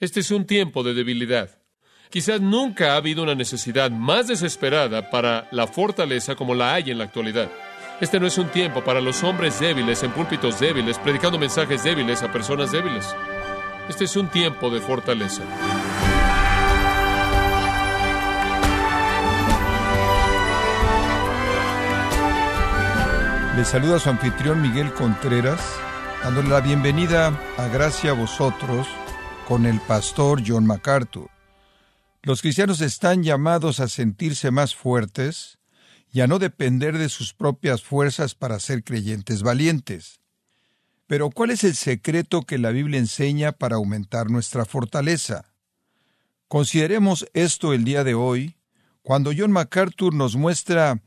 Este es un tiempo de debilidad. Quizás nunca ha habido una necesidad más desesperada para la fortaleza como la hay en la actualidad. Este no es un tiempo para los hombres débiles en púlpitos débiles, predicando mensajes débiles a personas débiles. Este es un tiempo de fortaleza. Le saluda su anfitrión Miguel Contreras, dándole la bienvenida a Gracia a vosotros con el pastor John MacArthur. Los cristianos están llamados a sentirse más fuertes y a no depender de sus propias fuerzas para ser creyentes valientes. Pero ¿cuál es el secreto que la Biblia enseña para aumentar nuestra fortaleza? Consideremos esto el día de hoy, cuando John MacArthur nos muestra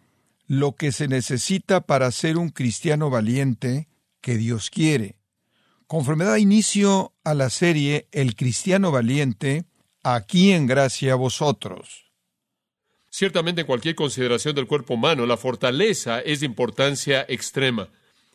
lo que se necesita para ser un cristiano valiente que Dios quiere. Conforme da inicio a la serie El cristiano valiente, aquí en gracia a vosotros. Ciertamente en cualquier consideración del cuerpo humano, la fortaleza es de importancia extrema.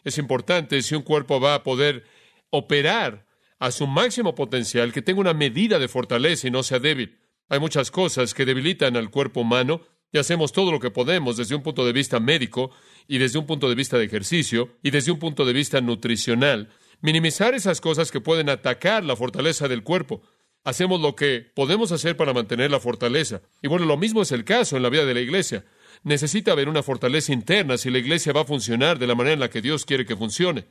Es importante si un cuerpo va a poder operar a su máximo potencial, que tenga una medida de fortaleza y no sea débil. Hay muchas cosas que debilitan al cuerpo humano y hacemos todo lo que podemos desde un punto de vista médico y desde un punto de vista de ejercicio y desde un punto de vista nutricional, minimizar esas cosas que pueden atacar la fortaleza del cuerpo. Hacemos lo que podemos hacer para mantener la fortaleza. Y bueno, lo mismo es el caso en la vida de la iglesia. Necesita haber una fortaleza interna si la iglesia va a funcionar de la manera en la que Dios quiere que funcione.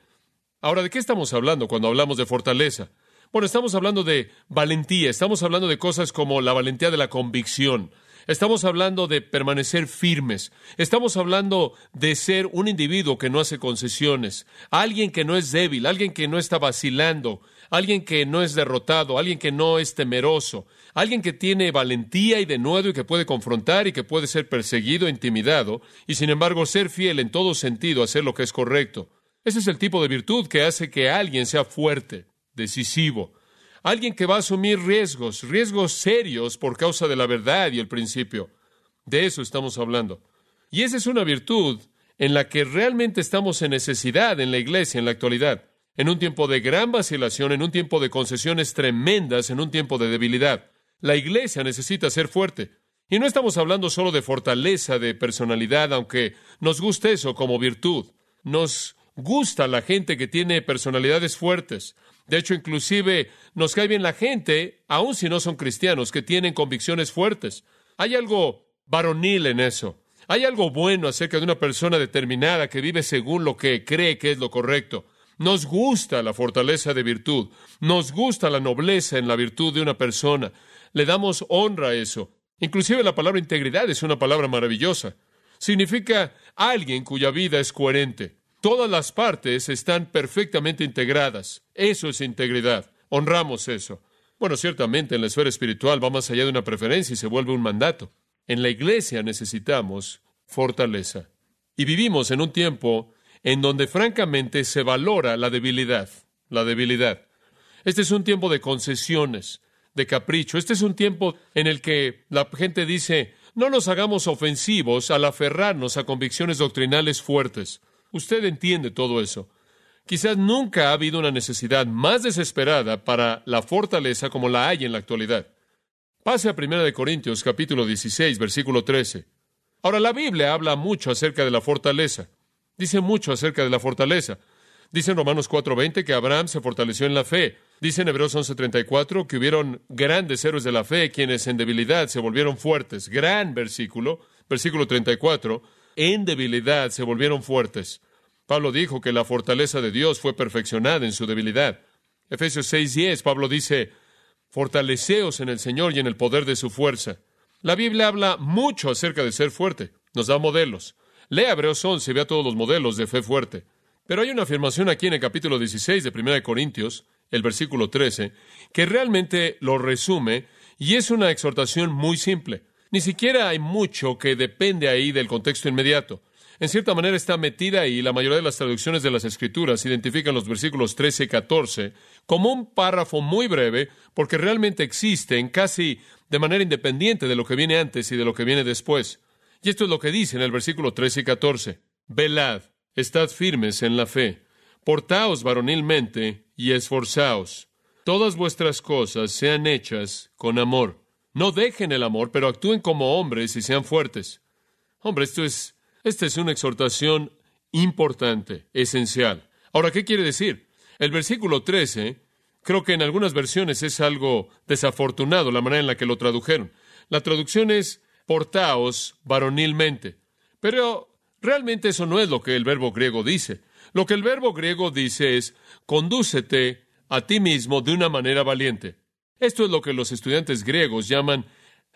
Ahora, ¿de qué estamos hablando cuando hablamos de fortaleza? Bueno, estamos hablando de valentía, estamos hablando de cosas como la valentía de la convicción, Estamos hablando de permanecer firmes. Estamos hablando de ser un individuo que no hace concesiones, alguien que no es débil, alguien que no está vacilando, alguien que no es derrotado, alguien que no es temeroso, alguien que tiene valentía y denuedo y que puede confrontar y que puede ser perseguido, intimidado, y sin embargo ser fiel en todo sentido, hacer lo que es correcto. Ese es el tipo de virtud que hace que alguien sea fuerte, decisivo, alguien que va a asumir riesgos, riesgos serios por causa de la verdad y el principio. De eso estamos hablando. Y esa es una virtud en la que realmente estamos en necesidad en la iglesia en la actualidad, en un tiempo de gran vacilación, en un tiempo de concesiones tremendas, en un tiempo de debilidad. La iglesia necesita ser fuerte. Y no estamos hablando solo de fortaleza de personalidad, aunque nos guste eso como virtud. Nos gusta la gente que tiene personalidades fuertes. De hecho, inclusive nos cae bien la gente, aun si no son cristianos, que tienen convicciones fuertes. Hay algo varonil en eso. Hay algo bueno acerca de una persona determinada que vive según lo que cree que es lo correcto. Nos gusta la fortaleza de virtud. Nos gusta la nobleza en la virtud de una persona. Le damos honra a eso. Inclusive la palabra integridad es una palabra maravillosa. Significa alguien cuya vida es coherente. Todas las partes están perfectamente integradas. Eso es integridad. Honramos eso. Bueno, ciertamente en la esfera espiritual va más allá de una preferencia y se vuelve un mandato. En la iglesia necesitamos fortaleza. Y vivimos en un tiempo en donde francamente se valora la debilidad. La debilidad. Este es un tiempo de concesiones, de capricho. Este es un tiempo en el que la gente dice, no nos hagamos ofensivos al aferrarnos a convicciones doctrinales fuertes. Usted entiende todo eso. Quizás nunca ha habido una necesidad más desesperada para la fortaleza como la hay en la actualidad. Pase a 1 Corintios capítulo 16, versículo 13. Ahora la Biblia habla mucho acerca de la fortaleza. Dice mucho acerca de la fortaleza. Dice en Romanos 4:20 que Abraham se fortaleció en la fe. Dice en Hebreos 11:34 que hubieron grandes héroes de la fe quienes en debilidad se volvieron fuertes. Gran versículo. Versículo 34 en debilidad se volvieron fuertes. Pablo dijo que la fortaleza de Dios fue perfeccionada en su debilidad. Efesios 6:10, Pablo dice, fortaleceos en el Señor y en el poder de su fuerza. La Biblia habla mucho acerca de ser fuerte, nos da modelos. Lea Hebreos 11 y vea todos los modelos de fe fuerte. Pero hay una afirmación aquí en el capítulo 16 de 1 Corintios, el versículo 13, que realmente lo resume y es una exhortación muy simple. Ni siquiera hay mucho que depende ahí del contexto inmediato. En cierta manera está metida ahí. La mayoría de las traducciones de las Escrituras identifican los versículos 13 y 14 como un párrafo muy breve, porque realmente existen casi de manera independiente de lo que viene antes y de lo que viene después. Y esto es lo que dice en el versículo 13 y 14. Velad, estad firmes en la fe, portaos varonilmente y esforzaos. todas vuestras cosas sean hechas con amor. No dejen el amor, pero actúen como hombres y sean fuertes. Hombre, esto es, esta es una exhortación importante, esencial. Ahora, ¿qué quiere decir? El versículo 13, creo que en algunas versiones es algo desafortunado la manera en la que lo tradujeron. La traducción es portaos varonilmente. Pero realmente eso no es lo que el verbo griego dice. Lo que el verbo griego dice es condúcete a ti mismo de una manera valiente. Esto es lo que los estudiantes griegos llaman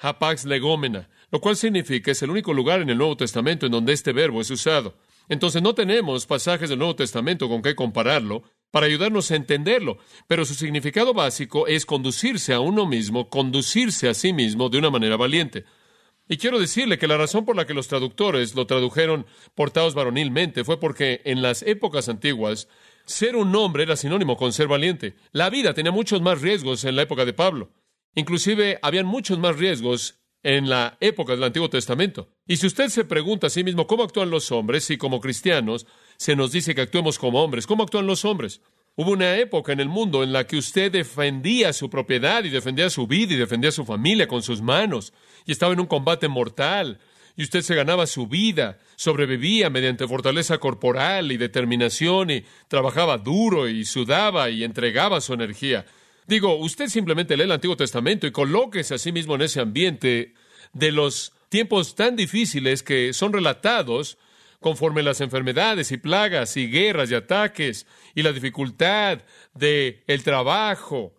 hapax legómena, lo cual significa que es el único lugar en el Nuevo Testamento en donde este verbo es usado. Entonces no tenemos pasajes del Nuevo Testamento con qué compararlo para ayudarnos a entenderlo, pero su significado básico es conducirse a uno mismo, conducirse a sí mismo de una manera valiente. Y quiero decirle que la razón por la que los traductores lo tradujeron portados varonilmente fue porque en las épocas antiguas ser un hombre era sinónimo con ser valiente. La vida tenía muchos más riesgos en la época de Pablo. Inclusive habían muchos más riesgos en la época del Antiguo Testamento. Y si usted se pregunta a sí mismo cómo actúan los hombres, si como cristianos se nos dice que actuemos como hombres, ¿cómo actúan los hombres? Hubo una época en el mundo en la que usted defendía su propiedad y defendía su vida y defendía su familia con sus manos y estaba en un combate mortal y usted se ganaba su vida, sobrevivía mediante fortaleza corporal y determinación y trabajaba duro y sudaba y entregaba su energía. Digo, usted simplemente lee el Antiguo Testamento y colóquese a sí mismo en ese ambiente de los tiempos tan difíciles que son relatados conforme las enfermedades y plagas y guerras y ataques y la dificultad de el trabajo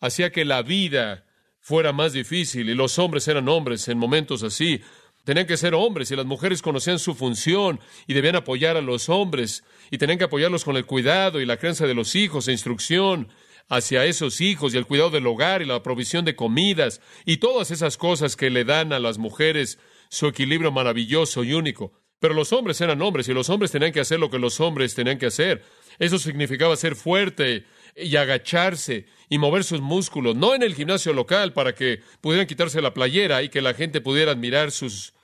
hacía que la vida fuera más difícil y los hombres eran hombres en momentos así. Tenían que ser hombres y las mujeres conocían su función y debían apoyar a los hombres y tenían que apoyarlos con el cuidado y la crianza de los hijos e instrucción hacia esos hijos y el cuidado del hogar y la provisión de comidas y todas esas cosas que le dan a las mujeres su equilibrio maravilloso y único. Pero los hombres eran hombres y los hombres tenían que hacer lo que los hombres tenían que hacer. Eso significaba ser fuerte y agacharse y mover sus músculos, no en el gimnasio local para que pudieran quitarse la playera y que la gente pudiera admirar sus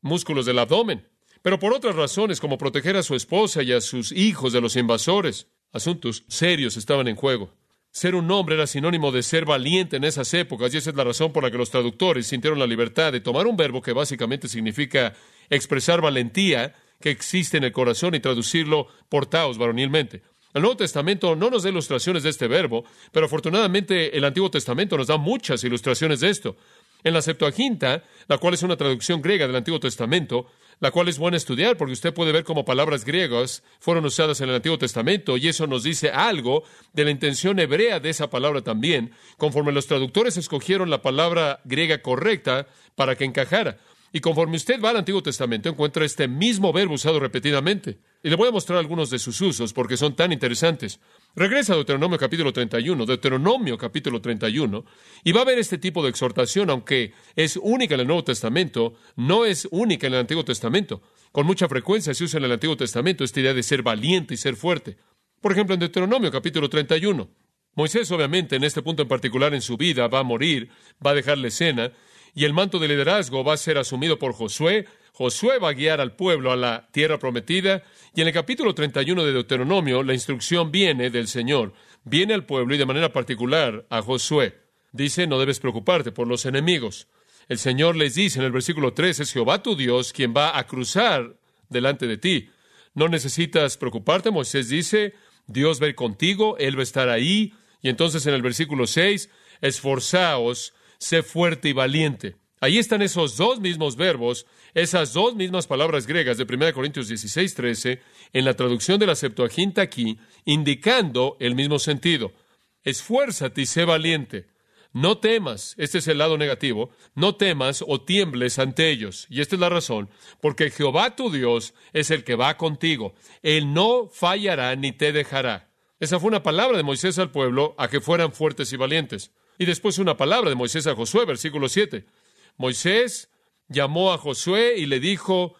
músculos del abdomen, pero por otras razones como proteger a su esposa y a sus hijos de los invasores. Asuntos serios estaban en juego. Ser un hombre era sinónimo de ser valiente en esas épocas y esa es la razón por la que los traductores sintieron la libertad de tomar un verbo que básicamente significa expresar valentía que existe en el corazón y traducirlo portaos varonilmente. El Nuevo Testamento no nos da ilustraciones de este verbo, pero afortunadamente el Antiguo Testamento nos da muchas ilustraciones de esto. En la Septuaginta, la cual es una traducción griega del Antiguo Testamento, la cual es buena estudiar porque usted puede ver cómo palabras griegas fueron usadas en el Antiguo Testamento y eso nos dice algo de la intención hebrea de esa palabra también, conforme los traductores escogieron la palabra griega correcta para que encajara. Y conforme usted va al Antiguo Testamento, encuentra este mismo verbo usado repetidamente. Y le voy a mostrar algunos de sus usos porque son tan interesantes. Regresa a Deuteronomio capítulo 31, Deuteronomio capítulo 31, y va a ver este tipo de exhortación, aunque es única en el Nuevo Testamento, no es única en el Antiguo Testamento. Con mucha frecuencia se usa en el Antiguo Testamento esta idea de ser valiente y ser fuerte. Por ejemplo, en Deuteronomio capítulo 31, Moisés obviamente en este punto en particular en su vida va a morir, va a dejar la escena, y el manto de liderazgo va a ser asumido por Josué, Josué va a guiar al pueblo a la tierra prometida y en el capítulo 31 de Deuteronomio la instrucción viene del Señor, viene al pueblo y de manera particular a Josué. Dice, no debes preocuparte por los enemigos. El Señor les dice en el versículo 3, es Jehová tu Dios quien va a cruzar delante de ti. No necesitas preocuparte, Moisés dice, Dios va a ir contigo, Él va a estar ahí. Y entonces en el versículo 6, esforzaos, sé fuerte y valiente. Ahí están esos dos mismos verbos, esas dos mismas palabras griegas de 1 Corintios 16, 13, en la traducción de la Septuaginta aquí, indicando el mismo sentido. Esfuérzate y sé valiente. No temas, este es el lado negativo, no temas o tiembles ante ellos. Y esta es la razón, porque Jehová tu Dios es el que va contigo. Él no fallará ni te dejará. Esa fue una palabra de Moisés al pueblo a que fueran fuertes y valientes. Y después una palabra de Moisés a Josué, versículo 7. Moisés llamó a Josué y le dijo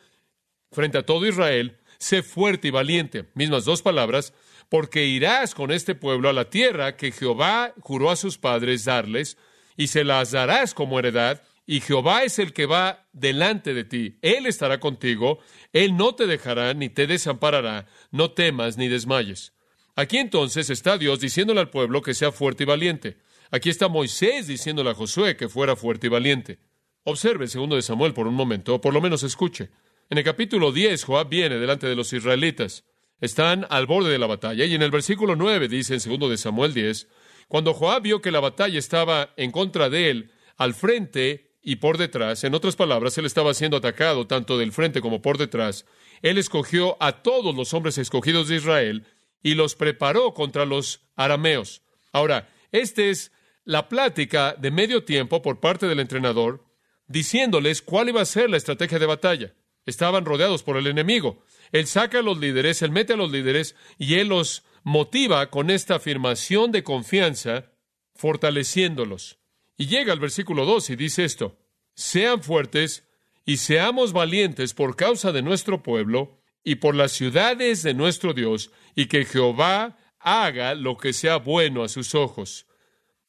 frente a todo Israel, sé fuerte y valiente, mismas dos palabras, porque irás con este pueblo a la tierra que Jehová juró a sus padres darles, y se las darás como heredad, y Jehová es el que va delante de ti, Él estará contigo, Él no te dejará ni te desamparará, no temas ni desmayes. Aquí entonces está Dios diciéndole al pueblo que sea fuerte y valiente. Aquí está Moisés diciéndole a Josué que fuera fuerte y valiente. Observe segundo de Samuel por un momento, o por lo menos escuche. En el capítulo 10, Joab viene delante de los israelitas. Están al borde de la batalla, y en el versículo 9 dice en segundo de Samuel 10, cuando Joab vio que la batalla estaba en contra de él, al frente y por detrás, en otras palabras, él estaba siendo atacado tanto del frente como por detrás, él escogió a todos los hombres escogidos de Israel y los preparó contra los arameos. Ahora, esta es la plática de medio tiempo por parte del entrenador, diciéndoles cuál iba a ser la estrategia de batalla. Estaban rodeados por el enemigo. Él saca a los líderes, él mete a los líderes y él los motiva con esta afirmación de confianza, fortaleciéndolos. Y llega al versículo 2 y dice esto, sean fuertes y seamos valientes por causa de nuestro pueblo y por las ciudades de nuestro Dios, y que Jehová haga lo que sea bueno a sus ojos.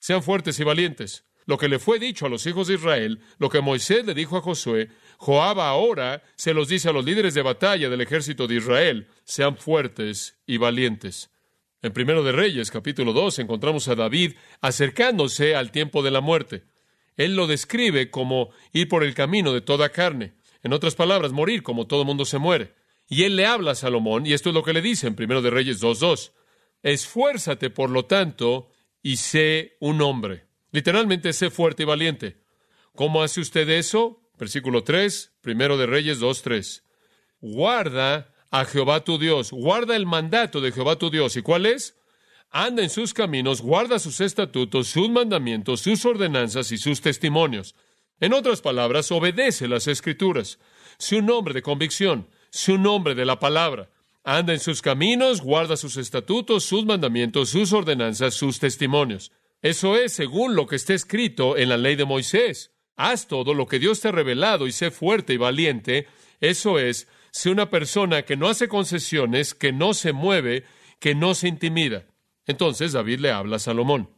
Sean fuertes y valientes. Lo que le fue dicho a los hijos de Israel, lo que Moisés le dijo a Josué, Joab ahora se los dice a los líderes de batalla del ejército de Israel, sean fuertes y valientes. En Primero de Reyes, capítulo 2, encontramos a David acercándose al tiempo de la muerte. Él lo describe como ir por el camino de toda carne. En otras palabras, morir como todo mundo se muere. Y él le habla a Salomón, y esto es lo que le dice en Primero de Reyes 2.2. Esfuérzate, por lo tanto, y sé un hombre. Literalmente, sé fuerte y valiente. ¿Cómo hace usted eso? Versículo 3, Primero de Reyes 2.3. Guarda a Jehová tu Dios, guarda el mandato de Jehová tu Dios. ¿Y cuál es? Anda en sus caminos, guarda sus estatutos, sus mandamientos, sus ordenanzas y sus testimonios. En otras palabras, obedece las escrituras. Sé un hombre de convicción, sé un hombre de la palabra. Anda en sus caminos, guarda sus estatutos, sus mandamientos, sus ordenanzas, sus testimonios. Eso es según lo que está escrito en la ley de Moisés. Haz todo lo que Dios te ha revelado y sé fuerte y valiente. Eso es, sé una persona que no hace concesiones, que no se mueve, que no se intimida. Entonces David le habla a Salomón.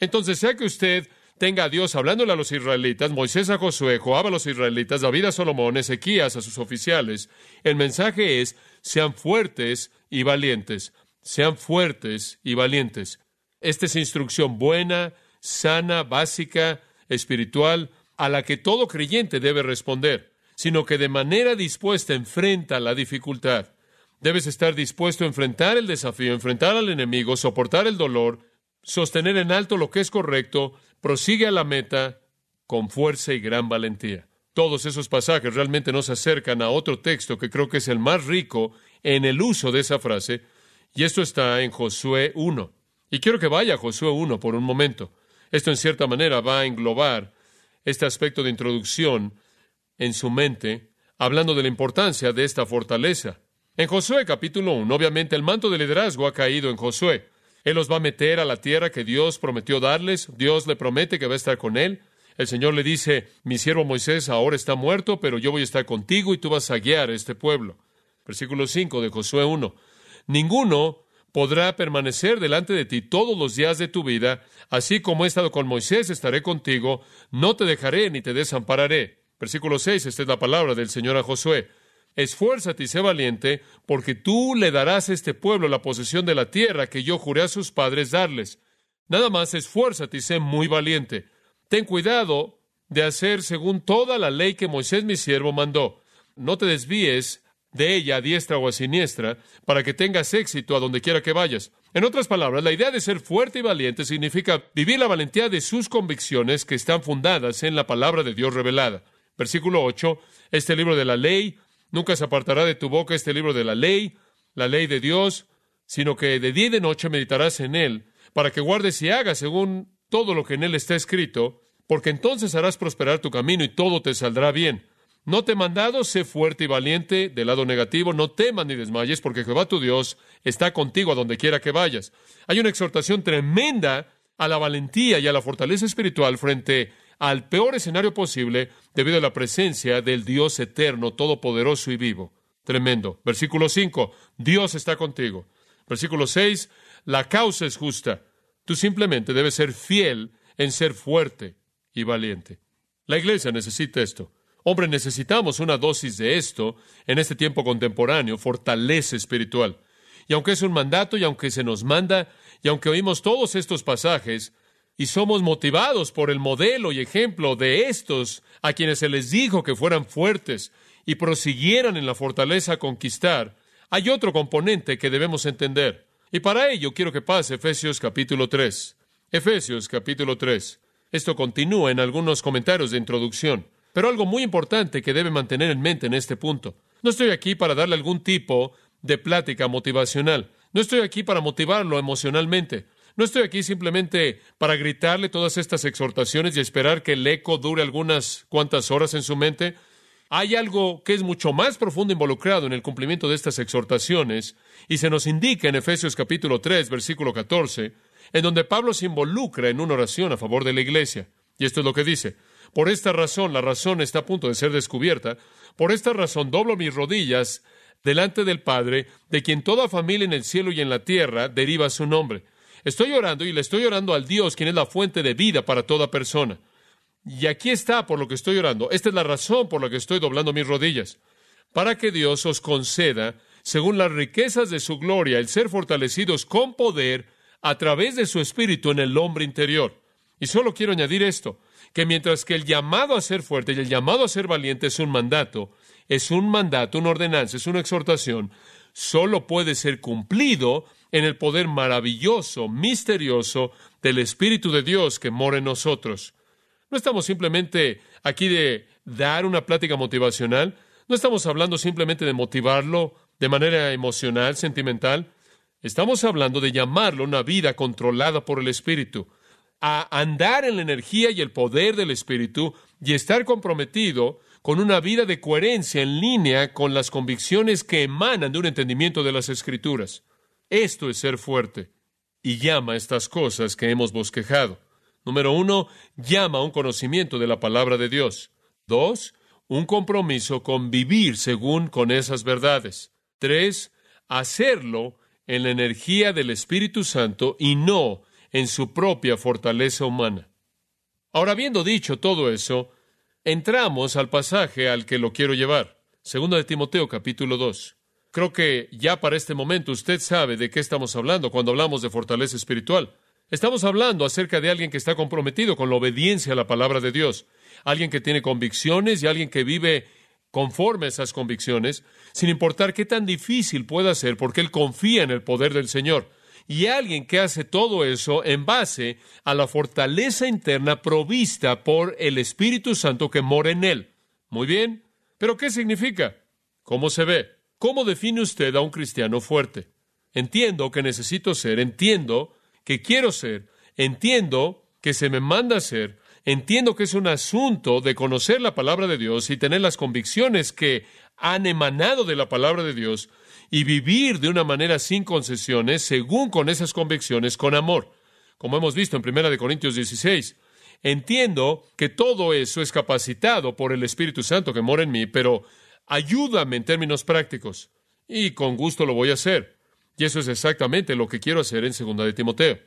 Entonces, sea que usted tenga a Dios hablándole a los israelitas, Moisés a Josué, Joab a los israelitas, David a Salomón, Ezequías a sus oficiales, el mensaje es, sean fuertes y valientes, sean fuertes y valientes. Esta es instrucción buena, sana, básica, espiritual, a la que todo creyente debe responder, sino que de manera dispuesta enfrenta la dificultad. Debes estar dispuesto a enfrentar el desafío, enfrentar al enemigo, soportar el dolor, sostener en alto lo que es correcto, prosigue a la meta con fuerza y gran valentía. Todos esos pasajes realmente nos acercan a otro texto que creo que es el más rico en el uso de esa frase, y esto está en Josué 1. Y quiero que vaya a Josué 1 por un momento. Esto en cierta manera va a englobar este aspecto de introducción en su mente, hablando de la importancia de esta fortaleza. En Josué capítulo 1, obviamente el manto de liderazgo ha caído en Josué. Él los va a meter a la tierra que Dios prometió darles. Dios le promete que va a estar con él. El Señor le dice, mi siervo Moisés ahora está muerto, pero yo voy a estar contigo y tú vas a guiar a este pueblo. Versículo 5 de Josué 1. Ninguno podrá permanecer delante de ti todos los días de tu vida, así como he estado con Moisés, estaré contigo, no te dejaré ni te desampararé. Versículo 6, esta es la palabra del Señor a Josué. Esfuérzate y sé valiente, porque tú le darás a este pueblo la posesión de la tierra que yo juré a sus padres darles. Nada más esfuérzate y sé muy valiente. Ten cuidado de hacer según toda la ley que Moisés mi siervo mandó. No te desvíes de ella a diestra o a siniestra, para que tengas éxito a donde quiera que vayas. En otras palabras, la idea de ser fuerte y valiente significa vivir la valentía de sus convicciones que están fundadas en la palabra de Dios revelada. Versículo 8, este libro de la ley Nunca se apartará de tu boca este libro de la ley, la ley de Dios, sino que de día y de noche meditarás en él, para que guardes y hagas según todo lo que en él está escrito, porque entonces harás prosperar tu camino y todo te saldrá bien. No te he mandado, sé fuerte y valiente, del lado negativo, no temas ni desmayes, porque Jehová tu Dios está contigo a donde quiera que vayas. Hay una exhortación tremenda a la valentía y a la fortaleza espiritual frente al peor escenario posible debido a la presencia del Dios eterno, todopoderoso y vivo. Tremendo. Versículo 5, Dios está contigo. Versículo 6, la causa es justa. Tú simplemente debes ser fiel en ser fuerte y valiente. La iglesia necesita esto. Hombre, necesitamos una dosis de esto en este tiempo contemporáneo, fortaleza espiritual. Y aunque es un mandato y aunque se nos manda y aunque oímos todos estos pasajes y somos motivados por el modelo y ejemplo de estos a quienes se les dijo que fueran fuertes y prosiguieran en la fortaleza a conquistar, hay otro componente que debemos entender. Y para ello quiero que pase Efesios capítulo 3. Efesios capítulo 3. Esto continúa en algunos comentarios de introducción, pero algo muy importante que debe mantener en mente en este punto. No estoy aquí para darle algún tipo de plática motivacional. No estoy aquí para motivarlo emocionalmente. No estoy aquí simplemente para gritarle todas estas exhortaciones y esperar que el eco dure algunas cuantas horas en su mente. Hay algo que es mucho más profundo involucrado en el cumplimiento de estas exhortaciones, y se nos indica en Efesios capítulo 3, versículo 14, en donde Pablo se involucra en una oración a favor de la iglesia. Y esto es lo que dice. Por esta razón, la razón está a punto de ser descubierta, por esta razón doblo mis rodillas delante del Padre, de quien toda familia en el cielo y en la tierra deriva su nombre. Estoy orando y le estoy orando al Dios, quien es la fuente de vida para toda persona. Y aquí está por lo que estoy orando. Esta es la razón por la que estoy doblando mis rodillas. Para que Dios os conceda, según las riquezas de su gloria, el ser fortalecidos con poder a través de su espíritu en el hombre interior. Y solo quiero añadir esto, que mientras que el llamado a ser fuerte y el llamado a ser valiente es un mandato, es un mandato, una ordenanza, es una exhortación, solo puede ser cumplido en el poder maravilloso, misterioso del Espíritu de Dios que mora en nosotros. No estamos simplemente aquí de dar una plática motivacional, no estamos hablando simplemente de motivarlo de manera emocional, sentimental, estamos hablando de llamarlo una vida controlada por el Espíritu a andar en la energía y el poder del Espíritu y estar comprometido con una vida de coherencia en línea con las convicciones que emanan de un entendimiento de las Escrituras. Esto es ser fuerte y llama estas cosas que hemos bosquejado. Número uno, llama a un conocimiento de la palabra de Dios. Dos, un compromiso con vivir según con esas verdades. Tres, hacerlo en la energía del Espíritu Santo y no en su propia fortaleza humana. Ahora, habiendo dicho todo eso, entramos al pasaje al que lo quiero llevar. Segundo de Timoteo, capítulo 2. Creo que ya para este momento usted sabe de qué estamos hablando cuando hablamos de fortaleza espiritual. Estamos hablando acerca de alguien que está comprometido con la obediencia a la palabra de Dios, alguien que tiene convicciones y alguien que vive conforme a esas convicciones, sin importar qué tan difícil pueda ser, porque él confía en el poder del Señor y alguien que hace todo eso en base a la fortaleza interna provista por el Espíritu Santo que mora en él. Muy bien, pero ¿qué significa? ¿Cómo se ve? ¿Cómo define usted a un cristiano fuerte? Entiendo que necesito ser, entiendo que quiero ser, entiendo que se me manda ser, entiendo que es un asunto de conocer la palabra de Dios y tener las convicciones que han emanado de la palabra de Dios, y vivir de una manera sin concesiones, según con esas convicciones, con amor, como hemos visto en 1 Corintios 16. Entiendo que todo eso es capacitado por el Espíritu Santo que mora en mí, pero ayúdame en términos prácticos. Y con gusto lo voy a hacer. Y eso es exactamente lo que quiero hacer en 2 de Timoteo.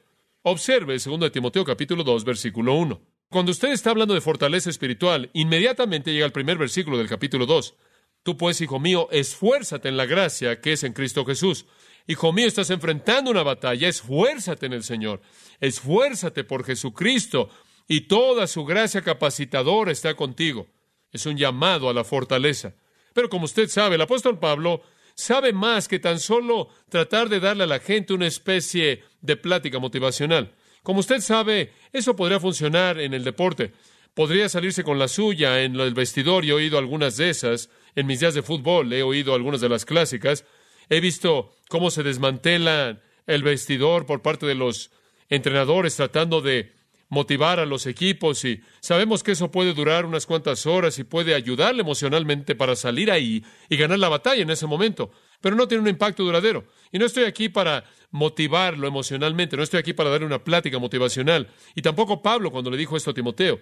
Observe 2 de Timoteo capítulo 2 versículo 1. Cuando usted está hablando de fortaleza espiritual, inmediatamente llega el primer versículo del capítulo 2. Tú pues, hijo mío, esfuérzate en la gracia que es en Cristo Jesús. Hijo mío, estás enfrentando una batalla, esfuérzate en el Señor, esfuérzate por Jesucristo y toda su gracia capacitadora está contigo. Es un llamado a la fortaleza. Pero como usted sabe, el apóstol Pablo sabe más que tan solo tratar de darle a la gente una especie de plática motivacional. Como usted sabe, eso podría funcionar en el deporte. Podría salirse con la suya en el vestidor y he oído algunas de esas, en mis días de fútbol he oído algunas de las clásicas, he visto cómo se desmantela el vestidor por parte de los entrenadores tratando de motivar a los equipos y sabemos que eso puede durar unas cuantas horas y puede ayudarle emocionalmente para salir ahí y ganar la batalla en ese momento, pero no tiene un impacto duradero. Y no estoy aquí para motivarlo emocionalmente, no estoy aquí para darle una plática motivacional. Y tampoco Pablo cuando le dijo esto a Timoteo.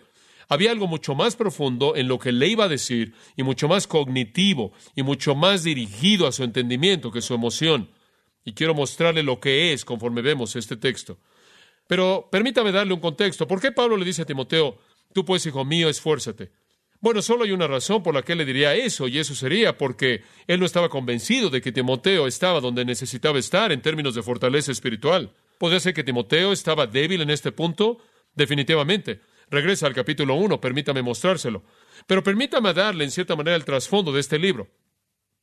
Había algo mucho más profundo en lo que le iba a decir y mucho más cognitivo y mucho más dirigido a su entendimiento que su emoción. Y quiero mostrarle lo que es conforme vemos este texto. Pero permítame darle un contexto. ¿Por qué Pablo le dice a Timoteo, tú pues, hijo mío, esfuérzate? Bueno, solo hay una razón por la que le diría eso, y eso sería porque él no estaba convencido de que Timoteo estaba donde necesitaba estar en términos de fortaleza espiritual. ¿Podría ser que Timoteo estaba débil en este punto? Definitivamente. Regresa al capítulo 1, permítame mostrárselo. Pero permítame darle en cierta manera el trasfondo de este libro.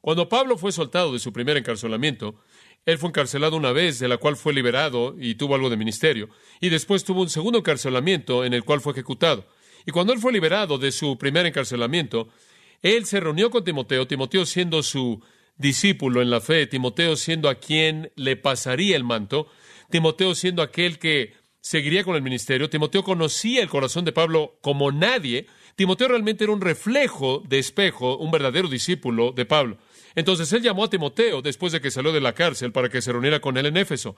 Cuando Pablo fue soltado de su primer encarcelamiento, él fue encarcelado una vez, de la cual fue liberado y tuvo algo de ministerio, y después tuvo un segundo encarcelamiento en el cual fue ejecutado. Y cuando él fue liberado de su primer encarcelamiento, él se reunió con Timoteo, Timoteo siendo su discípulo en la fe, Timoteo siendo a quien le pasaría el manto, Timoteo siendo aquel que seguiría con el ministerio, Timoteo conocía el corazón de Pablo como nadie, Timoteo realmente era un reflejo de espejo, un verdadero discípulo de Pablo. Entonces él llamó a Timoteo después de que salió de la cárcel para que se reuniera con él en Éfeso.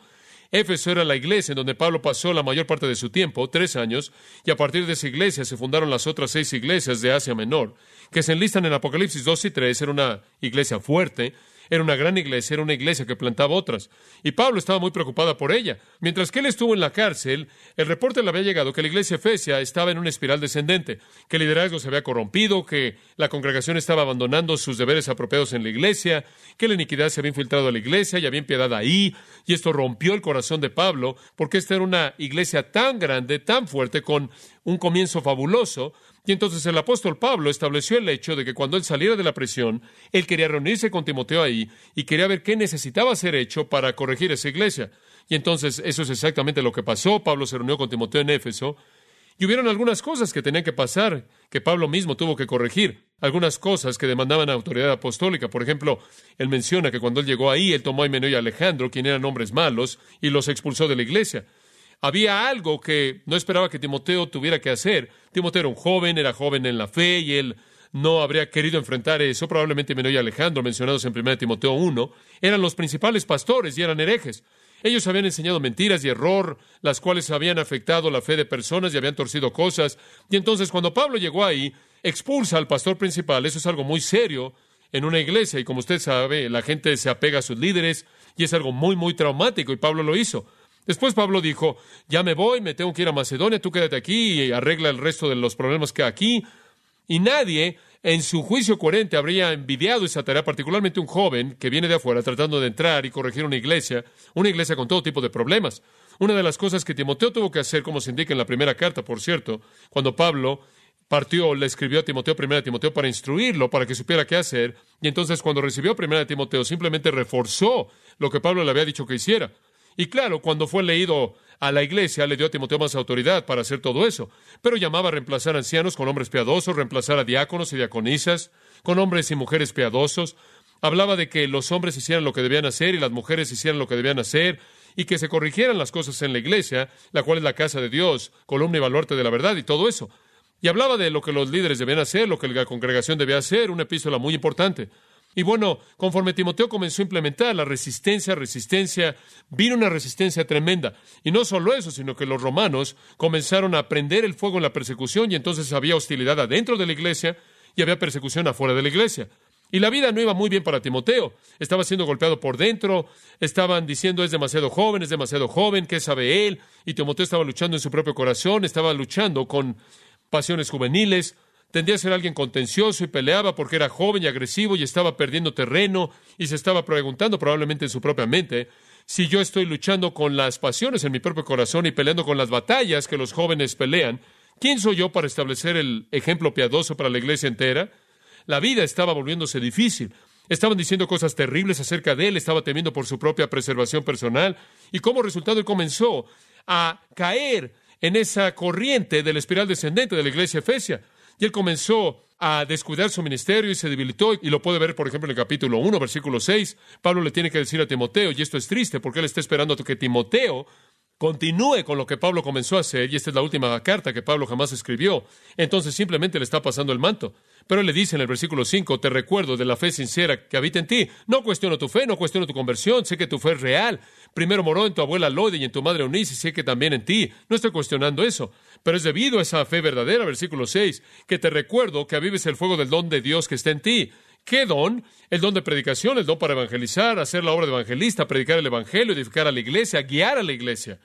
Éfeso era la iglesia en donde Pablo pasó la mayor parte de su tiempo, tres años, y a partir de esa iglesia se fundaron las otras seis iglesias de Asia Menor, que se enlistan en Apocalipsis 2 y 3. Era una iglesia fuerte, era una gran iglesia, era una iglesia que plantaba otras. Y Pablo estaba muy preocupada por ella. Mientras que él estuvo en la cárcel, el reporte le había llegado que la iglesia efesia estaba en una espiral descendente, que el liderazgo se había corrompido, que la congregación estaba abandonando sus deberes apropiados en la iglesia, que la iniquidad se había infiltrado a la iglesia y había impiedad ahí, y esto rompió el corazón de Pablo, porque esta era una iglesia tan grande, tan fuerte, con un comienzo fabuloso, y entonces el apóstol Pablo estableció el hecho de que cuando él saliera de la prisión, él quería reunirse con Timoteo ahí y quería ver qué necesitaba ser hecho para corregir esa iglesia. Y entonces eso es exactamente lo que pasó. Pablo se reunió con Timoteo en Éfeso y hubieron algunas cosas que tenían que pasar, que Pablo mismo tuvo que corregir, algunas cosas que demandaban autoridad apostólica. Por ejemplo, él menciona que cuando él llegó ahí, él tomó a Himeneo y Alejandro, quien eran hombres malos, y los expulsó de la iglesia. Había algo que no esperaba que Timoteo tuviera que hacer. Timoteo era un joven, era joven en la fe y él no habría querido enfrentar eso. Probablemente Menor y Alejandro, mencionados en 1 Timoteo 1, eran los principales pastores y eran herejes. Ellos habían enseñado mentiras y error, las cuales habían afectado la fe de personas y habían torcido cosas. Y entonces cuando Pablo llegó ahí, expulsa al pastor principal. Eso es algo muy serio en una iglesia y como usted sabe, la gente se apega a sus líderes y es algo muy, muy traumático y Pablo lo hizo. Después Pablo dijo, ya me voy, me tengo que ir a Macedonia, tú quédate aquí y arregla el resto de los problemas que hay aquí. Y nadie en su juicio coherente habría envidiado esa tarea, particularmente un joven que viene de afuera tratando de entrar y corregir una iglesia, una iglesia con todo tipo de problemas. Una de las cosas que Timoteo tuvo que hacer, como se indica en la primera carta, por cierto, cuando Pablo partió, le escribió a Timoteo, primera de Timoteo, para instruirlo, para que supiera qué hacer, y entonces cuando recibió primera de Timoteo, simplemente reforzó lo que Pablo le había dicho que hiciera. Y claro, cuando fue leído a la iglesia, le dio a Timoteo más autoridad para hacer todo eso. Pero llamaba a reemplazar ancianos con hombres piadosos, reemplazar a diáconos y diaconisas con hombres y mujeres piadosos. Hablaba de que los hombres hicieran lo que debían hacer y las mujeres hicieran lo que debían hacer y que se corrigieran las cosas en la iglesia, la cual es la casa de Dios, columna y baluarte de la verdad y todo eso. Y hablaba de lo que los líderes debían hacer, lo que la congregación debía hacer, una epístola muy importante. Y bueno, conforme Timoteo comenzó a implementar la resistencia, resistencia, vino una resistencia tremenda. Y no solo eso, sino que los romanos comenzaron a prender el fuego en la persecución y entonces había hostilidad adentro de la iglesia y había persecución afuera de la iglesia. Y la vida no iba muy bien para Timoteo. Estaba siendo golpeado por dentro, estaban diciendo es demasiado joven, es demasiado joven, ¿qué sabe él? Y Timoteo estaba luchando en su propio corazón, estaba luchando con pasiones juveniles, Tendría a ser alguien contencioso y peleaba porque era joven y agresivo y estaba perdiendo terreno y se estaba preguntando probablemente en su propia mente si yo estoy luchando con las pasiones en mi propio corazón y peleando con las batallas que los jóvenes pelean, ¿quién soy yo para establecer el ejemplo piadoso para la iglesia entera? La vida estaba volviéndose difícil. Estaban diciendo cosas terribles acerca de él, estaba temiendo por su propia preservación personal y como resultado él comenzó a caer en esa corriente de la espiral descendente de la iglesia efesia. Y él comenzó a descuidar su ministerio y se debilitó, y lo puede ver, por ejemplo, en el capítulo 1, versículo 6. Pablo le tiene que decir a Timoteo, y esto es triste porque él está esperando que Timoteo continúe con lo que Pablo comenzó a hacer, y esta es la última carta que Pablo jamás escribió. Entonces simplemente le está pasando el manto. Pero él le dice en el versículo 5, te recuerdo de la fe sincera que habita en ti. No cuestiono tu fe, no cuestiono tu conversión, sé que tu fe es real. Primero moró en tu abuela Lode y en tu madre Eunice, y sé que también en ti. No estoy cuestionando eso. Pero es debido a esa fe verdadera, versículo 6, que te recuerdo que avives el fuego del don de Dios que está en ti. ¿Qué don? El don de predicación, el don para evangelizar, hacer la obra de evangelista, predicar el evangelio, edificar a la iglesia, guiar a la iglesia.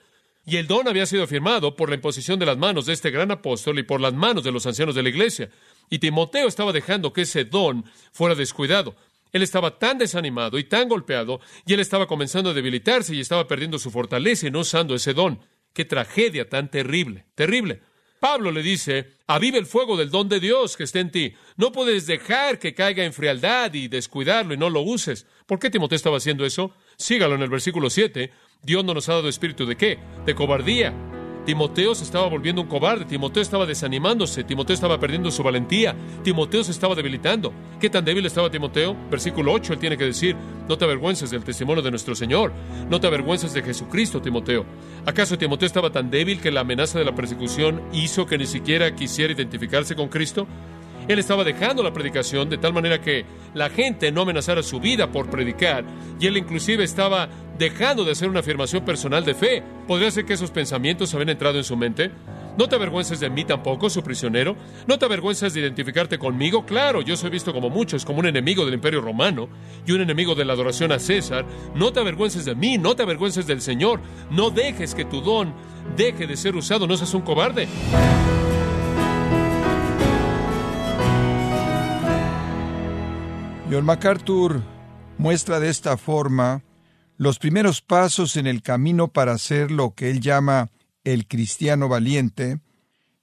Y el don había sido firmado por la imposición de las manos de este gran apóstol y por las manos de los ancianos de la iglesia. Y Timoteo estaba dejando que ese don fuera descuidado. Él estaba tan desanimado y tan golpeado, y él estaba comenzando a debilitarse y estaba perdiendo su fortaleza y no usando ese don. Qué tragedia tan terrible, terrible. Pablo le dice, avive el fuego del don de Dios que esté en ti. No puedes dejar que caiga en frialdad y descuidarlo y no lo uses. ¿Por qué Timoteo estaba haciendo eso? Sígalo en el versículo 7. Dios no nos ha dado espíritu de qué? De cobardía, Timoteo se estaba volviendo un cobarde, Timoteo estaba desanimándose, Timoteo estaba perdiendo su valentía, Timoteo se estaba debilitando. ¿Qué tan débil estaba Timoteo? Versículo 8, él tiene que decir, no te avergüences del testimonio de nuestro Señor, no te avergüences de Jesucristo, Timoteo. ¿Acaso Timoteo estaba tan débil que la amenaza de la persecución hizo que ni siquiera quisiera identificarse con Cristo? Él estaba dejando la predicación de tal manera que la gente no amenazara su vida por predicar, y él inclusive estaba dejando de hacer una afirmación personal de fe. ¿Podría ser que esos pensamientos habían entrado en su mente? ¿No te avergüences de mí tampoco, su prisionero? ¿No te avergüenzas de identificarte conmigo? Claro, yo soy visto como muchos, como un enemigo del imperio romano y un enemigo de la adoración a César. No te avergüences de mí, no te avergüences del Señor. No dejes que tu don deje de ser usado, no seas un cobarde. John MacArthur muestra de esta forma los primeros pasos en el camino para ser lo que él llama el cristiano valiente,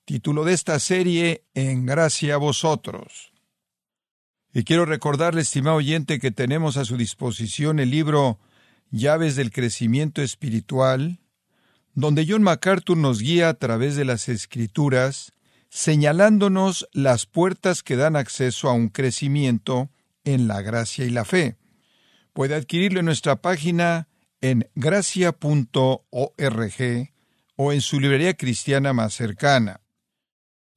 título de esta serie En gracia a vosotros. Y quiero recordarle, estimado oyente, que tenemos a su disposición el libro Llaves del Crecimiento Espiritual, donde John MacArthur nos guía a través de las Escrituras, señalándonos las puertas que dan acceso a un crecimiento en la gracia y la fe. Puede adquirirlo en nuestra página en gracia.org o en su librería cristiana más cercana.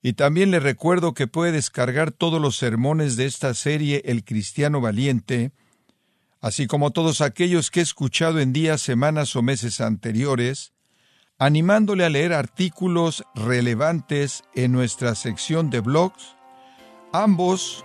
Y también le recuerdo que puede descargar todos los sermones de esta serie El Cristiano Valiente, así como todos aquellos que he escuchado en días, semanas o meses anteriores, animándole a leer artículos relevantes en nuestra sección de blogs, ambos